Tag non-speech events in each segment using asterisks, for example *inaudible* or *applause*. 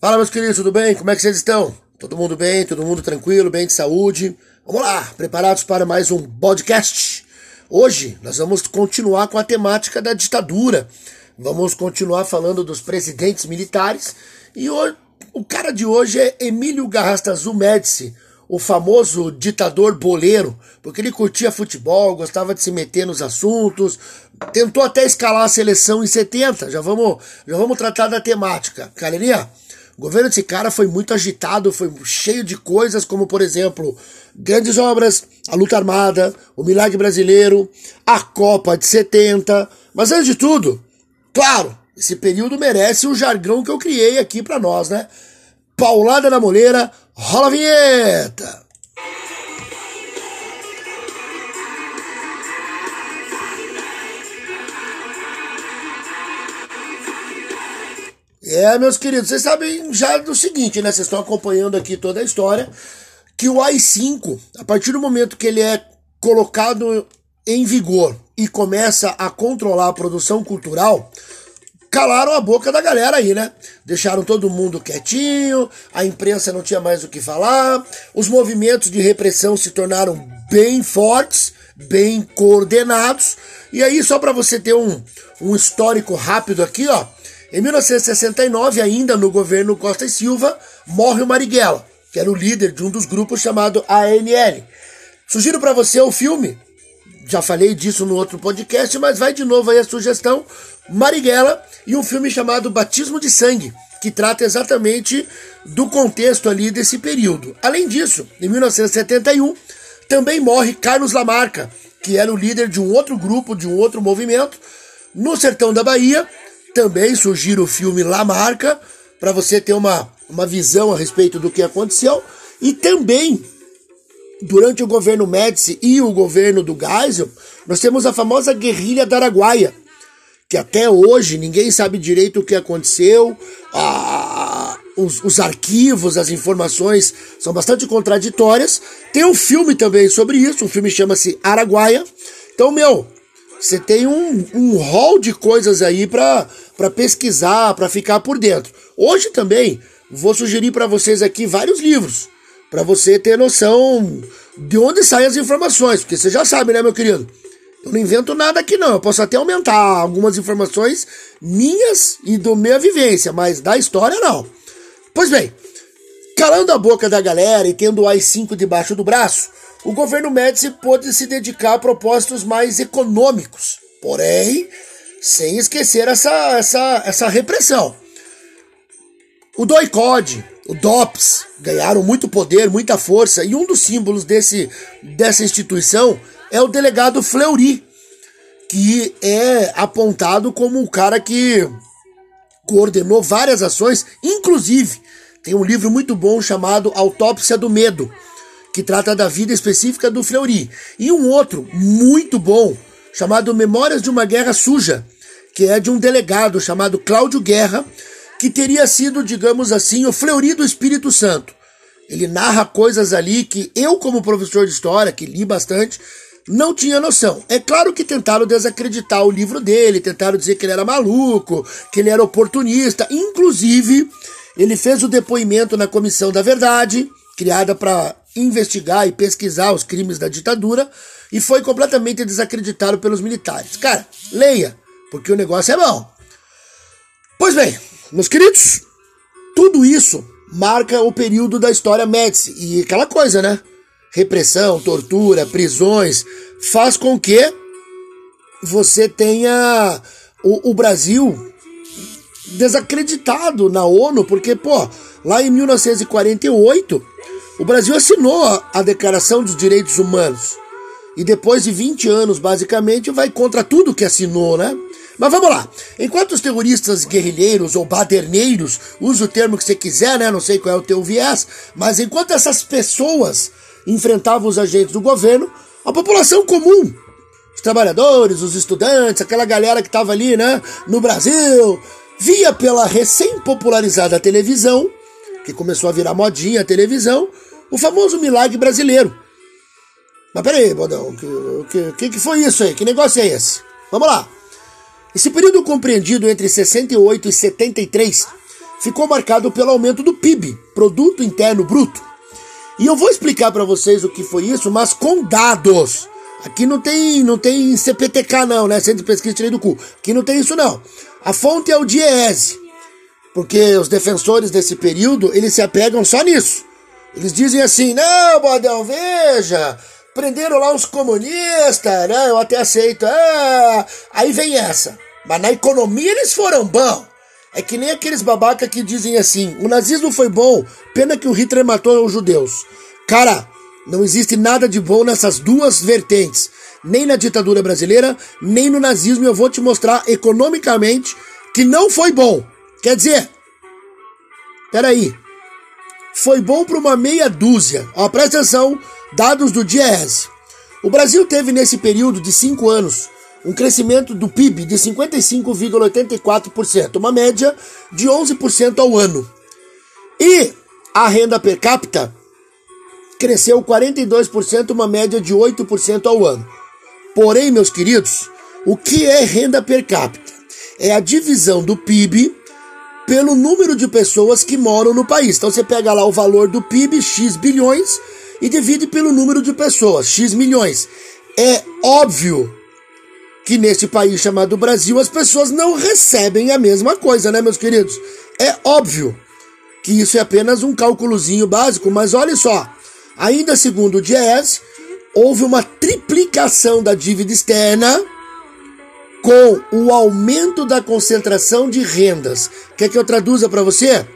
Fala, meus queridos, tudo bem? Como é que vocês estão? Todo mundo bem? Todo mundo tranquilo? Bem de saúde? Vamos lá, preparados para mais um podcast? Hoje nós vamos continuar com a temática da ditadura. Vamos continuar falando dos presidentes militares e hoje, o cara de hoje é Emílio Garrastazu Médici, o famoso ditador boleiro, porque ele curtia futebol, gostava de se meter nos assuntos, tentou até escalar a seleção em 70. Já vamos, já vamos tratar da temática. Galerinha, o governo desse cara foi muito agitado, foi cheio de coisas, como por exemplo, grandes obras, a luta armada, o milagre brasileiro, a Copa de 70. Mas antes de tudo, claro, esse período merece o jargão que eu criei aqui para nós, né? Paulada na moleira, rola a vinheta! É, meus queridos, vocês sabem já do seguinte, né? Vocês estão acompanhando aqui toda a história, que o AI-5, a partir do momento que ele é colocado em vigor e começa a controlar a produção cultural, calaram a boca da galera aí, né? Deixaram todo mundo quietinho, a imprensa não tinha mais o que falar, os movimentos de repressão se tornaram bem fortes, bem coordenados. E aí, só para você ter um, um histórico rápido aqui, ó, em 1969, ainda no governo Costa e Silva, morre o Marighella, que era o líder de um dos grupos chamado ANL. Sugiro para você o filme, já falei disso no outro podcast, mas vai de novo aí a sugestão, Marighella e um filme chamado Batismo de Sangue, que trata exatamente do contexto ali desse período. Além disso, em 1971, também morre Carlos Lamarca, que era o líder de um outro grupo, de um outro movimento, no sertão da Bahia, também sugiro o filme La Marca, para você ter uma, uma visão a respeito do que aconteceu. E também, durante o governo Médici e o governo do Geisel, nós temos a famosa guerrilha da Araguaia, que até hoje ninguém sabe direito o que aconteceu, a, os, os, arquivos, as informações são bastante contraditórias. Tem um filme também sobre isso, o filme chama-se Araguaia. Então, meu, você tem um, um hall de coisas aí para pesquisar, para ficar por dentro. Hoje também vou sugerir para vocês aqui vários livros, para você ter noção de onde saem as informações, porque você já sabe, né, meu querido? Eu não invento nada aqui não, eu posso até aumentar algumas informações minhas e do minha vivência, mas da história não. Pois bem, calando a boca da galera e tendo o AI-5 debaixo do braço, o governo Médici pôde se dedicar a propósitos mais econômicos, porém, sem esquecer essa, essa, essa repressão. O DOICOD, o DOPS, ganharam muito poder, muita força, e um dos símbolos desse, dessa instituição é o delegado Fleury, que é apontado como o cara que coordenou várias ações, inclusive tem um livro muito bom chamado Autópsia do Medo, que trata da vida específica do Fleury. E um outro muito bom, chamado Memórias de uma Guerra Suja, que é de um delegado chamado Cláudio Guerra, que teria sido, digamos assim, o Fleury do Espírito Santo. Ele narra coisas ali que eu, como professor de história, que li bastante, não tinha noção. É claro que tentaram desacreditar o livro dele, tentaram dizer que ele era maluco, que ele era oportunista. Inclusive, ele fez o depoimento na Comissão da Verdade, criada para investigar e pesquisar os crimes da ditadura e foi completamente desacreditado pelos militares. Cara, leia, porque o negócio é bom. Pois bem, meus queridos, tudo isso marca o período da história Médici e aquela coisa, né? Repressão, tortura, prisões, faz com que você tenha o, o Brasil desacreditado na ONU, porque, pô, lá em 1948 o Brasil assinou a Declaração dos Direitos Humanos. E depois de 20 anos, basicamente, vai contra tudo que assinou, né? Mas vamos lá. Enquanto os terroristas guerrilheiros ou baderneiros, usa o termo que você quiser, né? Não sei qual é o teu viés, mas enquanto essas pessoas enfrentavam os agentes do governo, a população comum, os trabalhadores, os estudantes, aquela galera que estava ali, né, no Brasil, via pela recém-popularizada televisão, que começou a virar modinha a televisão, o famoso milagre brasileiro. Mas peraí, Bodão, o que, que, que foi isso aí? Que negócio é esse? Vamos lá. Esse período compreendido entre 68 e 73 ficou marcado pelo aumento do PIB, Produto Interno Bruto. E eu vou explicar para vocês o que foi isso, mas com dados. Aqui não tem, não tem CPTK não, né? Centro de Pesquisa Tirei do Cu. Aqui não tem isso não. A fonte é o DIEESE. Porque os defensores desse período, eles se apegam só nisso. Eles dizem assim, não, Bodão, veja, prenderam lá os comunistas, né? Eu até aceito. Ah, aí vem essa. Mas na economia eles foram bons. É que nem aqueles babaca que dizem assim: o nazismo foi bom, pena que o Hitler matou os judeus. Cara, não existe nada de bom nessas duas vertentes. Nem na ditadura brasileira, nem no nazismo. Eu vou te mostrar economicamente que não foi bom. Quer dizer, peraí. Foi bom para uma meia dúzia. Ó, presta atenção, dados do DIEESE. O Brasil teve nesse período de cinco anos um crescimento do PIB de 55,84%, uma média de 11% ao ano. E a renda per capita cresceu 42%, uma média de 8% ao ano. Porém, meus queridos, o que é renda per capita? É a divisão do PIB pelo número de pessoas que moram no país. Então você pega lá o valor do PIB, X bilhões, e divide pelo número de pessoas, X milhões. É óbvio que neste país chamado Brasil as pessoas não recebem a mesma coisa, né, meus queridos? É óbvio que isso é apenas um cálculozinho básico, mas olha só, ainda segundo o DIES, houve uma triplicação da dívida externa com o aumento da concentração de rendas. Quer que eu traduza para você?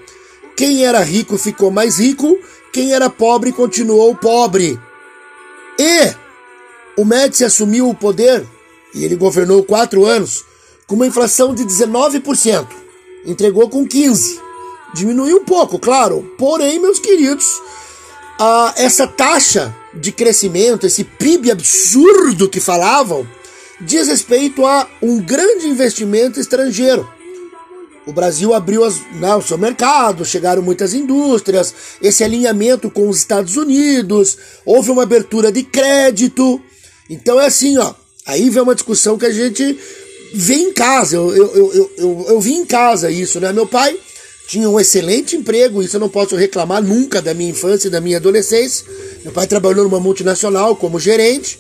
Quem era rico ficou mais rico, quem era pobre continuou pobre. E o Médici assumiu o poder e ele governou quatro anos com uma inflação de 19%. Entregou com 15%. Diminuiu um pouco, claro. Porém, meus queridos, a, essa taxa de crescimento, esse PIB absurdo que falavam, diz respeito a um grande investimento estrangeiro. O Brasil abriu as, né, o seu mercado, chegaram muitas indústrias, esse alinhamento com os Estados Unidos, houve uma abertura de crédito. Então é assim, ó, Aí vem uma discussão que a gente vê em casa. Eu, eu, eu, eu, eu vi em casa isso, né? Meu pai tinha um excelente emprego, isso eu não posso reclamar nunca da minha infância e da minha adolescência. Meu pai trabalhou numa multinacional como gerente,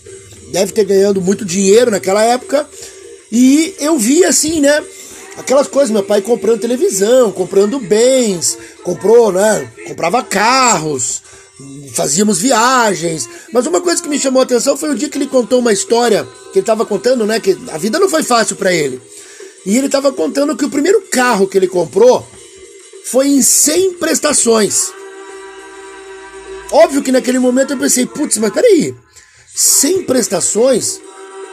deve ter ganhando muito dinheiro naquela época. E eu vi assim, né? Aquelas coisas, meu pai comprando televisão, comprando bens, comprou, né? Comprava carros, fazíamos viagens. Mas uma coisa que me chamou a atenção foi o dia que ele contou uma história que ele estava contando, né? Que a vida não foi fácil para ele. E ele estava contando que o primeiro carro que ele comprou foi em 100 prestações. Óbvio que naquele momento eu pensei, putz, mas peraí, 100 prestações?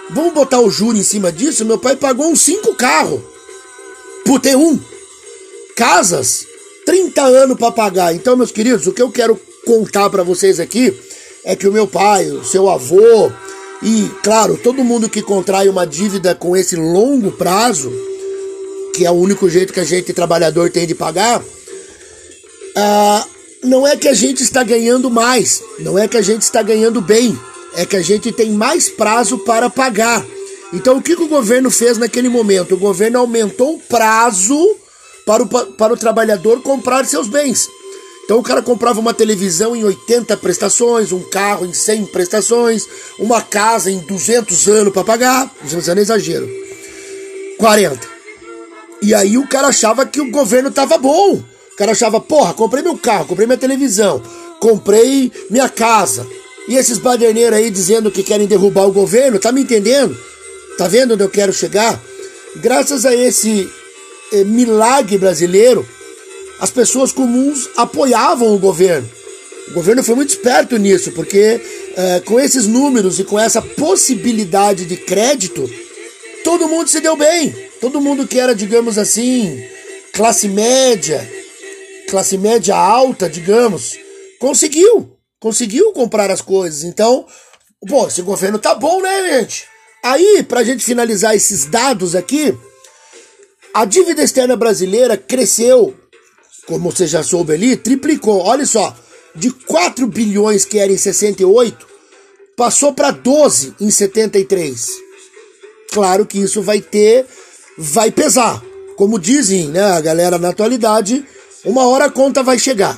Vamos botar o juro em cima disso? Meu pai pagou uns 5 carros por ter um. Casas, 30 anos para pagar. Então, meus queridos, o que eu quero contar para vocês aqui é que o meu pai, o seu avô e, claro, todo mundo que contrai uma dívida com esse longo prazo, que é o único jeito que a gente trabalhador tem de pagar, ah, não é que a gente está ganhando mais, não é que a gente está ganhando bem, é que a gente tem mais prazo para pagar. Então, o que, que o governo fez naquele momento? O governo aumentou o prazo para o, para o trabalhador comprar seus bens. Então o cara comprava uma televisão em 80 prestações, um carro em 100 prestações, uma casa em 200 anos para pagar, 200 anos é exagero, 40. E aí o cara achava que o governo tava bom. O cara achava, porra, comprei meu carro, comprei minha televisão, comprei minha casa. E esses baderneiros aí dizendo que querem derrubar o governo, tá me entendendo? Tá vendo onde eu quero chegar? Graças a esse eh, milagre brasileiro, as pessoas comuns apoiavam o governo. O governo foi muito esperto nisso, porque é, com esses números e com essa possibilidade de crédito, todo mundo se deu bem. Todo mundo que era, digamos assim, classe média, classe média alta, digamos, conseguiu. Conseguiu comprar as coisas. Então, pô, esse governo tá bom, né, gente? Aí, pra gente finalizar esses dados aqui, a dívida externa brasileira cresceu como você já soube ali, triplicou. Olha só, de 4 bilhões que era em 68, passou para 12 em 73. Claro que isso vai ter, vai pesar. Como dizem né, a galera na atualidade, Uma hora a conta vai chegar.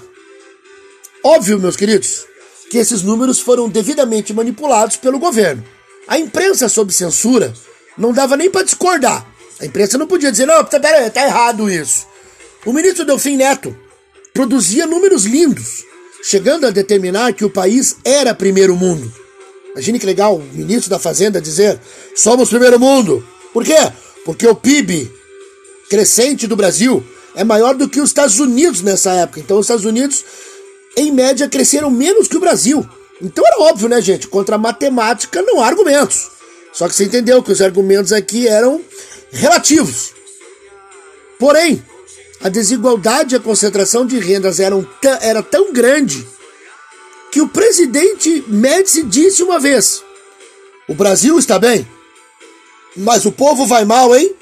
Óbvio, meus queridos, que esses números foram devidamente manipulados pelo governo. A imprensa sob censura não dava nem para discordar. A imprensa não podia dizer, não, pera aí, tá errado isso. O ministro Delfim Neto produzia números lindos, chegando a determinar que o país era primeiro mundo. Imagine que legal o ministro da Fazenda dizer: somos primeiro mundo. Por quê? Porque o PIB crescente do Brasil é maior do que os Estados Unidos nessa época. Então os Estados Unidos, em média, cresceram menos que o Brasil. Então era óbvio, né, gente? Contra a matemática não há argumentos. Só que você entendeu que os argumentos aqui eram relativos. Porém, a desigualdade e a concentração de rendas eram era tão grande que o presidente Médici disse uma vez: O Brasil está bem, mas o povo vai mal, hein?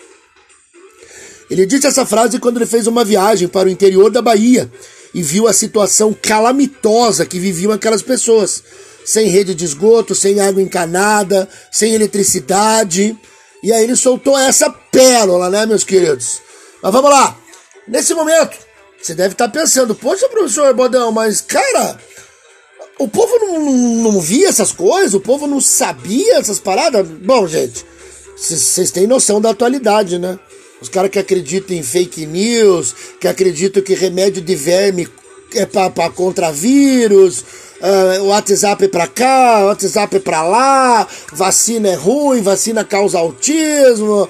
Ele disse essa frase quando ele fez uma viagem para o interior da Bahia e viu a situação calamitosa que viviam aquelas pessoas. Sem rede de esgoto, sem água encanada, sem eletricidade. E aí ele soltou essa pérola, né, meus queridos? Mas vamos lá. Nesse momento, você deve estar pensando, poxa, professor Bodão, mas cara, o povo não, não, não via essas coisas, o povo não sabia essas paradas. Bom, gente, vocês têm noção da atualidade, né? Os caras que acreditam em fake news, que acreditam que remédio de verme é para contra vírus, uh, o WhatsApp é para cá, WhatsApp é para lá, vacina é ruim, vacina causa autismo.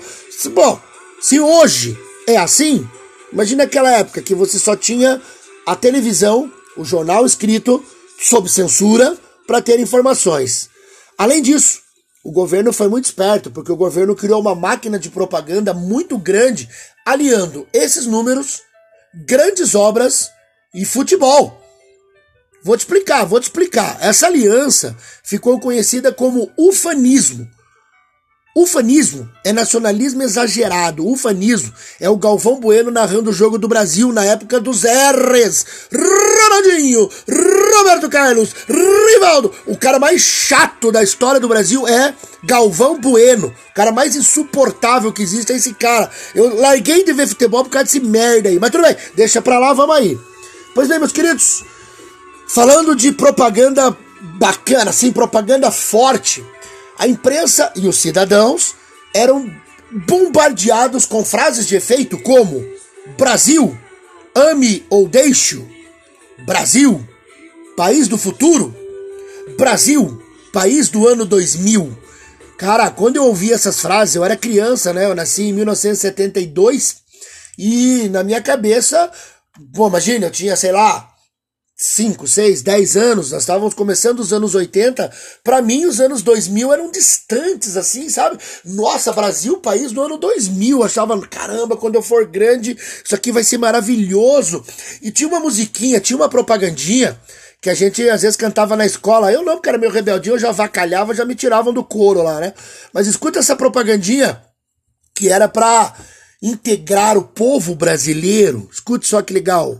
Bom, se hoje é assim, imagina aquela época que você só tinha a televisão, o jornal escrito sob censura para ter informações. Além disso, o governo foi muito esperto, porque o governo criou uma máquina de propaganda muito grande, aliando esses números, grandes obras e futebol. Vou te explicar, vou te explicar. Essa aliança ficou conhecida como ufanismo. Ufanismo é nacionalismo exagerado. Ufanismo é o Galvão Bueno narrando o jogo do Brasil na época dos R's. Ronaldinho, Roberto Carlos, Rivaldo. O cara mais chato da história do Brasil é Galvão Bueno. O cara mais insuportável que existe é esse cara. Eu larguei de ver futebol por causa desse merda aí. Mas tudo bem, deixa pra lá, vamos aí. Pois bem, meus queridos, falando de propaganda bacana, assim, propaganda forte, a imprensa e os cidadãos eram bombardeados com frases de efeito como Brasil, ame ou deixe Brasil, país do futuro, Brasil, país do ano 2000. Cara, quando eu ouvi essas frases, eu era criança, né? Eu nasci em 1972 e na minha cabeça, pô, imagina, eu tinha, sei lá, 5, 6, 10 anos, nós estávamos começando os anos 80, para mim os anos 2000 eram distantes, assim, sabe? Nossa, Brasil, país do ano 2000, achava, caramba, quando eu for grande, isso aqui vai ser maravilhoso. E tinha uma musiquinha, tinha uma propagandinha, que a gente às vezes cantava na escola. Eu não, porque era meio rebeldinho, eu já vacalhava, já me tiravam do couro lá, né? Mas escuta essa propagandinha que era para integrar o povo brasileiro. Escute só que legal.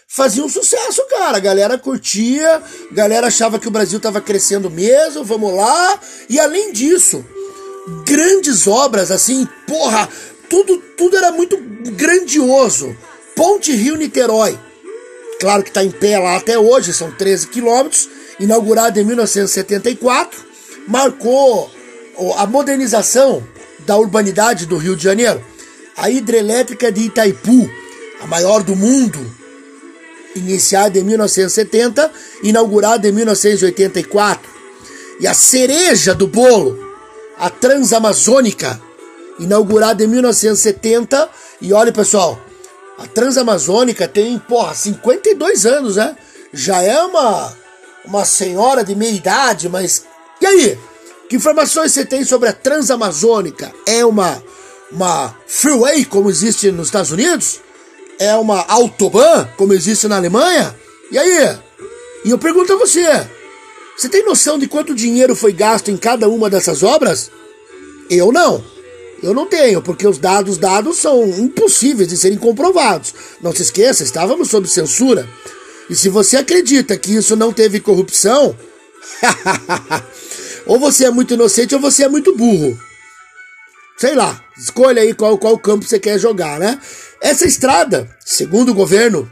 faziam sucesso, cara. A galera curtia, a galera achava que o Brasil tava crescendo mesmo, vamos lá. E além disso, grandes obras assim, porra, tudo, tudo era muito grandioso. Ponte Rio-Niterói. Claro que tá em pé lá até hoje, são 13 quilômetros inaugurado em 1974, marcou a modernização da urbanidade do Rio de Janeiro. A hidrelétrica de Itaipu, a maior do mundo, iniciada em 1970, inaugurada em 1984. E a cereja do bolo, a Transamazônica, inaugurada em 1970. E olha, pessoal, a Transamazônica tem, porra, 52 anos, né? Já é uma uma senhora de meia idade, mas. E aí? Que informações você tem sobre a Transamazônica? É uma, uma freeway, como existe nos Estados Unidos? É uma autobahn, como existe na Alemanha? E aí? E eu pergunto a você: você tem noção de quanto dinheiro foi gasto em cada uma dessas obras? Eu não. Eu não tenho, porque os dados dados são impossíveis de serem comprovados. Não se esqueça, estávamos sob censura. E se você acredita que isso não teve corrupção, *laughs* ou você é muito inocente ou você é muito burro. Sei lá, escolha aí qual, qual campo você quer jogar, né? Essa estrada, segundo o governo,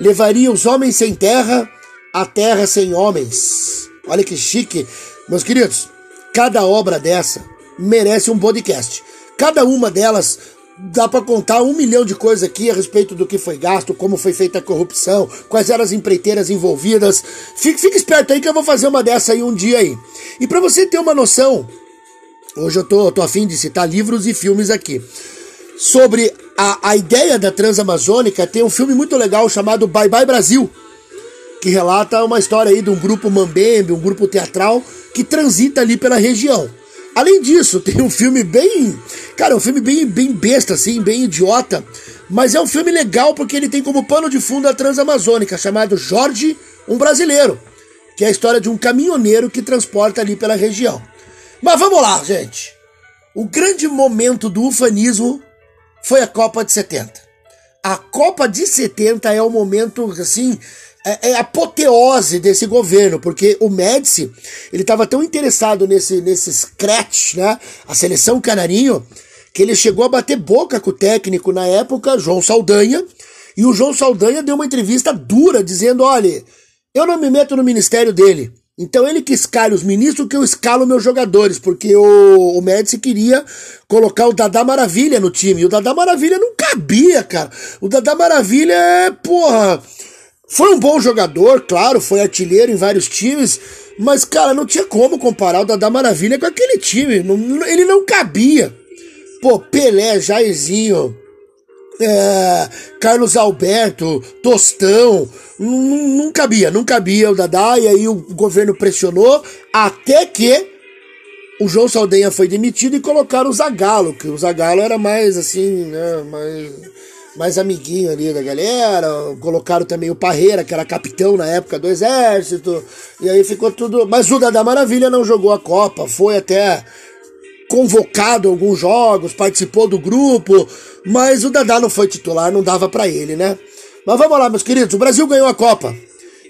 levaria os homens sem terra à terra sem homens. Olha que chique. Meus queridos, cada obra dessa merece um podcast. Cada uma delas dá para contar um milhão de coisas aqui a respeito do que foi gasto, como foi feita a corrupção, quais eram as empreiteiras envolvidas. Fique, fique esperto aí que eu vou fazer uma dessa aí um dia aí. E para você ter uma noção, hoje eu tô, tô afim de citar livros e filmes aqui. Sobre a, a ideia da Transamazônica, tem um filme muito legal chamado Bye Bye Brasil, que relata uma história aí de um grupo mambembe, um grupo teatral que transita ali pela região. Além disso, *laughs* tem um filme bem. Cara, um filme bem, bem besta, assim, bem idiota. Mas é um filme legal porque ele tem como pano de fundo a Transamazônica, chamado Jorge, um Brasileiro. Que é a história de um caminhoneiro que transporta ali pela região. Mas vamos lá, gente. O grande momento do ufanismo foi a Copa de 70. A Copa de 70 é o momento, assim, é, é apoteose desse governo, porque o Médici, ele estava tão interessado nesse, nesse scratch, né, a seleção canarinho, que ele chegou a bater boca com o técnico na época, João Saldanha, e o João Saldanha deu uma entrevista dura, dizendo, olha, eu não me meto no ministério dele, então ele que escala os ministros que eu escalo meus jogadores, porque o, o Médici queria colocar o Dadá Maravilha no time, e o Dadá Maravilha não cabia, cara, o Dadá Maravilha é, porra foi um bom jogador, claro, foi artilheiro em vários times, mas, cara, não tinha como comparar o Dadá Maravilha com aquele time. Não, ele não cabia. Pô, Pelé, Jairzinho, é, Carlos Alberto, Tostão, não, cabia, não cabia o Dadá, e aí o governo pressionou, até que o João Saldanha foi demitido e colocaram o Zagalo, que o Zagalo era mais assim, né, mais mais amiguinho ali da galera. Colocaram também o Parreira, que era capitão na época do exército. E aí ficou tudo. Mas o Dada Maravilha não jogou a Copa, foi até convocado alguns jogos, participou do grupo, mas o Dadá não foi titular, não dava para ele, né? Mas vamos lá, meus queridos, o Brasil ganhou a Copa.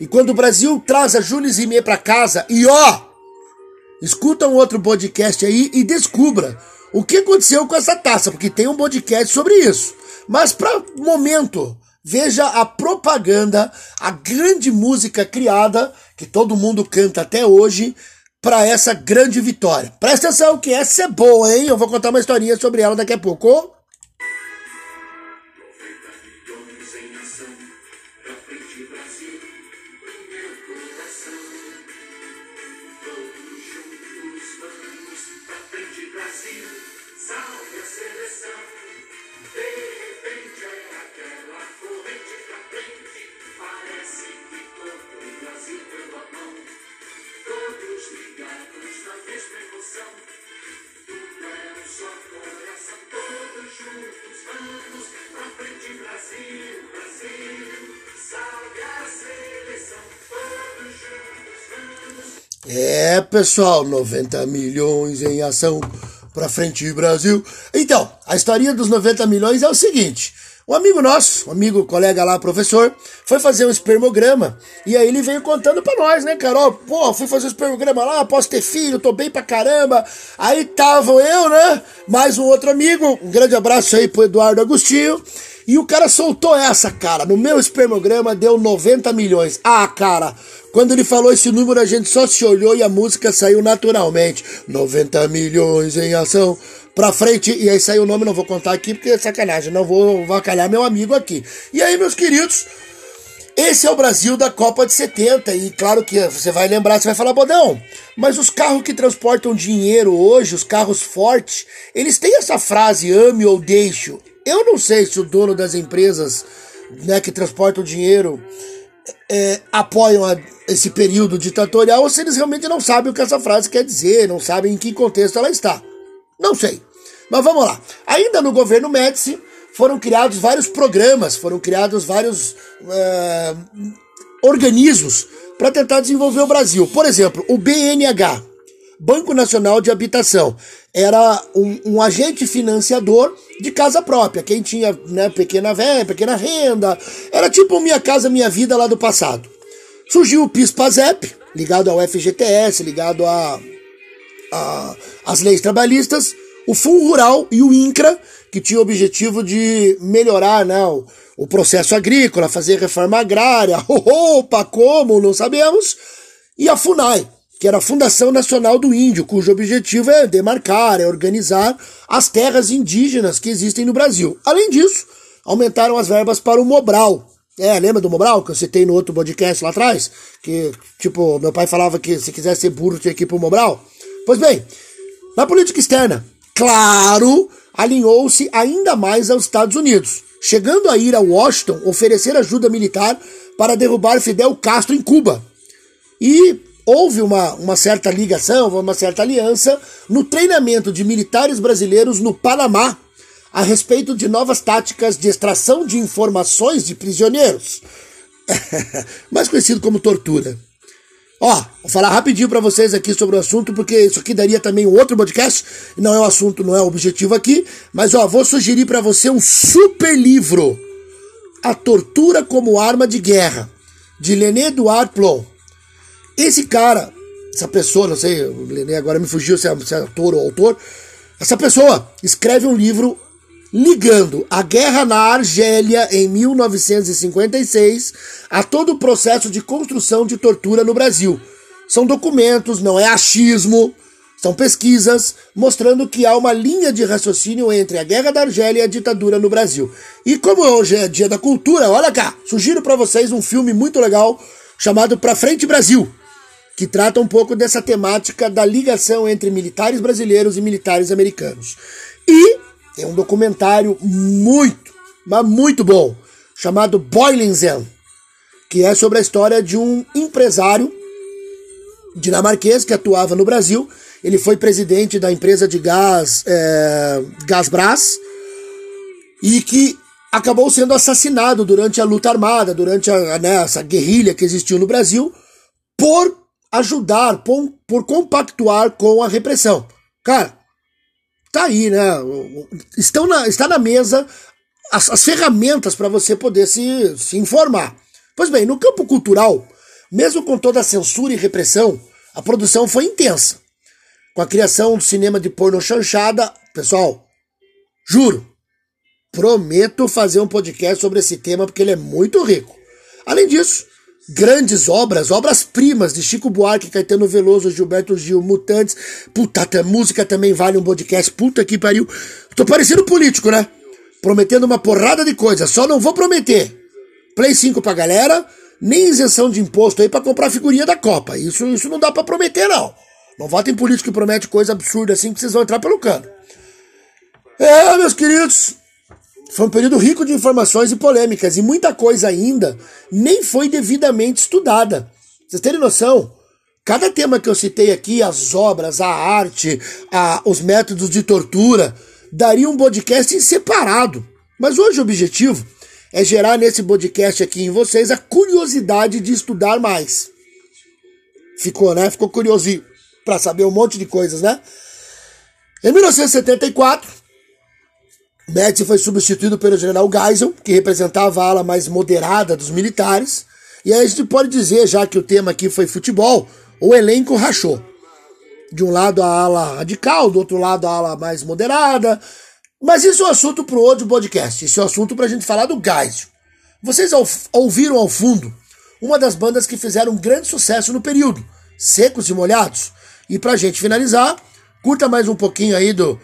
E quando o Brasil traz a Júlia Zimê para casa, e ó, escuta um outro podcast aí e descubra o que aconteceu com essa taça, porque tem um podcast sobre isso. Mas para momento, veja a propaganda, a grande música criada, que todo mundo canta até hoje, para essa grande vitória. Presta atenção que essa é boa, hein? Eu vou contar uma historinha sobre ela daqui a pouco. Pessoal, 90 milhões em ação pra frente Brasil. Então, a historinha dos 90 milhões é o seguinte: um amigo nosso, um amigo, colega lá, professor, foi fazer um espermograma e aí ele veio contando pra nós, né, Carol? Pô, fui fazer um espermograma lá, posso ter filho, tô bem pra caramba. Aí tava eu, né? Mais um outro amigo, um grande abraço aí pro Eduardo Agostinho. E o cara soltou essa, cara. No meu espermograma deu 90 milhões. Ah, cara, quando ele falou esse número, a gente só se olhou e a música saiu naturalmente. 90 milhões em ação. Pra frente, e aí saiu o nome, não vou contar aqui porque é sacanagem, não vou vacalhar meu amigo aqui. E aí, meus queridos, esse é o Brasil da Copa de 70, e claro que você vai lembrar, você vai falar, Bodão, mas os carros que transportam dinheiro hoje, os carros fortes, eles têm essa frase ame ou deixo. Eu não sei se o dono das empresas né, que transportam dinheiro é, apoiam a, esse período ditatorial ou se eles realmente não sabem o que essa frase quer dizer, não sabem em que contexto ela está. Não sei. Mas vamos lá. Ainda no governo Médici foram criados vários programas, foram criados vários uh, organismos para tentar desenvolver o Brasil. Por exemplo, o BNH, Banco Nacional de Habitação, era um, um agente financiador de casa própria. Quem tinha né, pequena véia, pequena renda, era tipo Minha Casa Minha Vida lá do passado. Surgiu o PIS-PASEP, ligado ao FGTS, ligado a, a, as leis trabalhistas, o Fundo Rural e o INCRA, que tinha o objetivo de melhorar né, o, o processo agrícola, fazer reforma agrária. *laughs* Opa, como? Não sabemos. E a FUNAI, que era a Fundação Nacional do Índio, cujo objetivo é demarcar, é organizar as terras indígenas que existem no Brasil. Além disso, aumentaram as verbas para o Mobral. É, lembra do Mobral que eu citei no outro podcast lá atrás? Que, tipo, meu pai falava que se quiser ser burro tinha que ir pro Mobral. Pois bem, na política externa, claro, alinhou-se ainda mais aos Estados Unidos, chegando a ir a Washington oferecer ajuda militar para derrubar Fidel Castro em Cuba. E houve uma, uma certa ligação, uma certa aliança no treinamento de militares brasileiros no Panamá a respeito de novas táticas de extração de informações de prisioneiros, *laughs* mais conhecido como tortura. Ó, vou falar rapidinho para vocês aqui sobre o assunto, porque isso aqui daria também um outro podcast. Não é o assunto, não é o objetivo aqui. Mas ó, vou sugerir para você um super livro. A Tortura como Arma de Guerra, de Lené Eduard Plon. Esse cara, essa pessoa, não sei, agora me fugiu se é, se é autor ou autor. Essa pessoa escreve um livro ligando a guerra na Argélia em 1956 a todo o processo de construção de tortura no Brasil. São documentos, não é achismo, são pesquisas mostrando que há uma linha de raciocínio entre a guerra da Argélia e a ditadura no Brasil. E como hoje é dia da cultura, olha cá, sugiro para vocês um filme muito legal chamado Pra Frente Brasil, que trata um pouco dessa temática da ligação entre militares brasileiros e militares americanos. E tem um documentário muito, mas muito bom, chamado Boiling Zen, que é sobre a história de um empresário dinamarquês que atuava no Brasil. Ele foi presidente da empresa de gás é, Gasbras e que acabou sendo assassinado durante a luta armada, durante a, né, essa guerrilha que existiu no Brasil, por ajudar, por, por compactuar com a repressão. Cara, tá aí, né? Estão na, está na mesa as, as ferramentas para você poder se, se informar. Pois bem, no campo cultural, mesmo com toda a censura e repressão, a produção foi intensa. Com a criação do cinema de porno chanchada, pessoal, juro, prometo fazer um podcast sobre esse tema porque ele é muito rico. Além disso, grandes obras, obras-primas de Chico Buarque, Caetano Veloso, Gilberto Gil, Mutantes. Puta, a música também vale um podcast. Puta que pariu. Tô parecendo político, né? Prometendo uma porrada de coisa. Só não vou prometer Play 5 pra galera, nem isenção de imposto aí pra comprar figurinha da Copa. Isso, isso não dá pra prometer, não. Não votem político que promete coisa absurda assim que vocês vão entrar pelo cano. É, meus queridos, foi um período rico de informações e polêmicas, e muita coisa ainda nem foi devidamente estudada. Vocês terem noção? Cada tema que eu citei aqui, as obras, a arte, a, os métodos de tortura, daria um podcast em separado. Mas hoje o objetivo é gerar nesse podcast aqui em vocês a curiosidade de estudar mais. Ficou, né? Ficou curiosinho para saber um monte de coisas, né? Em 1974, Médici foi substituído pelo general Geisel, que representava a ala mais moderada dos militares. E aí a gente pode dizer, já que o tema aqui foi futebol, o elenco rachou. De um lado a ala radical, do outro lado a ala mais moderada. Mas isso é um assunto para outro podcast. Isso é um assunto para a gente falar do Geisel. Vocês ouviram ao fundo uma das bandas que fizeram um grande sucesso no período, Secos e Molhados. E para a gente finalizar, curta mais um pouquinho aí do,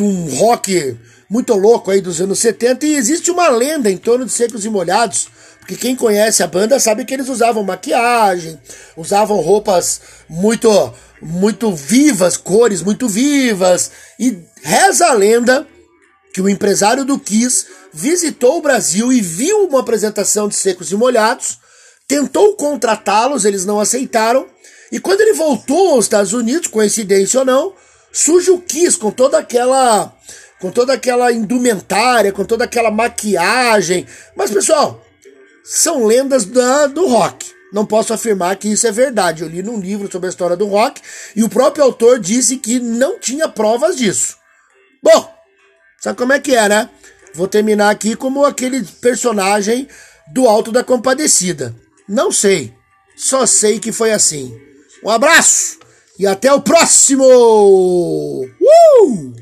um rock muito louco aí dos anos 70 e existe uma lenda em torno de Secos e Molhados, porque quem conhece a banda sabe que eles usavam maquiagem, usavam roupas muito muito vivas, cores muito vivas, e reza a lenda que o empresário do Kiss visitou o Brasil e viu uma apresentação de Secos e Molhados, tentou contratá-los, eles não aceitaram. E quando ele voltou aos Estados Unidos, coincidência ou não, surge o Kiss com toda aquela com toda aquela indumentária, com toda aquela maquiagem. Mas pessoal, são lendas da, do rock. Não posso afirmar que isso é verdade. Eu li num livro sobre a história do rock e o próprio autor disse que não tinha provas disso. Bom, sabe como é que é, né? Vou terminar aqui como aquele personagem do Alto da Compadecida. Não sei, só sei que foi assim. Um abraço e até o próximo! Uh!